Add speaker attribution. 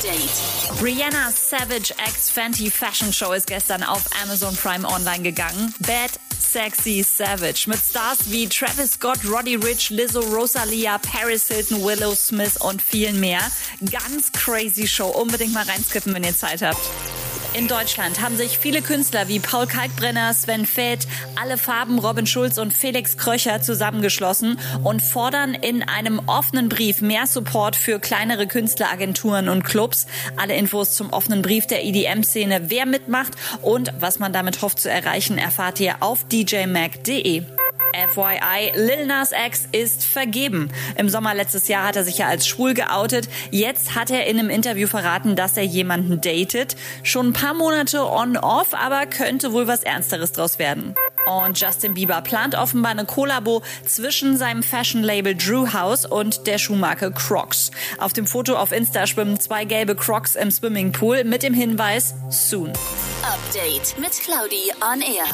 Speaker 1: Update.
Speaker 2: Brianna Savage X Fenty Fashion Show ist gestern auf Amazon Prime online gegangen. Bad Sexy Savage mit Stars wie Travis Scott, Roddy Rich, Lizzo, Rosalia, Paris Hilton, Willow Smith und vielen mehr. Ganz crazy Show. Unbedingt mal reinskippen, wenn ihr Zeit habt. In Deutschland haben sich viele Künstler wie Paul Kalkbrenner, Sven Feth, Alle Farben, Robin Schulz und Felix Kröcher zusammengeschlossen und fordern in einem offenen Brief mehr Support für kleinere Künstleragenturen und Clubs. Alle Infos zum offenen Brief der EDM-Szene, wer mitmacht und was man damit hofft zu erreichen, erfahrt ihr auf djmac.de. FYI, Lil Nas X ist vergeben. Im Sommer letztes Jahr hat er sich ja als schwul geoutet. Jetzt hat er in einem Interview verraten, dass er jemanden datet. Schon ein paar Monate on-off, aber könnte wohl was Ernsteres draus werden. Und Justin Bieber plant offenbar eine Kollabo zwischen seinem Fashion-Label Drew House und der Schuhmarke Crocs. Auf dem Foto auf Insta schwimmen zwei gelbe Crocs im Swimmingpool mit dem Hinweis Soon.
Speaker 1: Update mit Claudi on Air.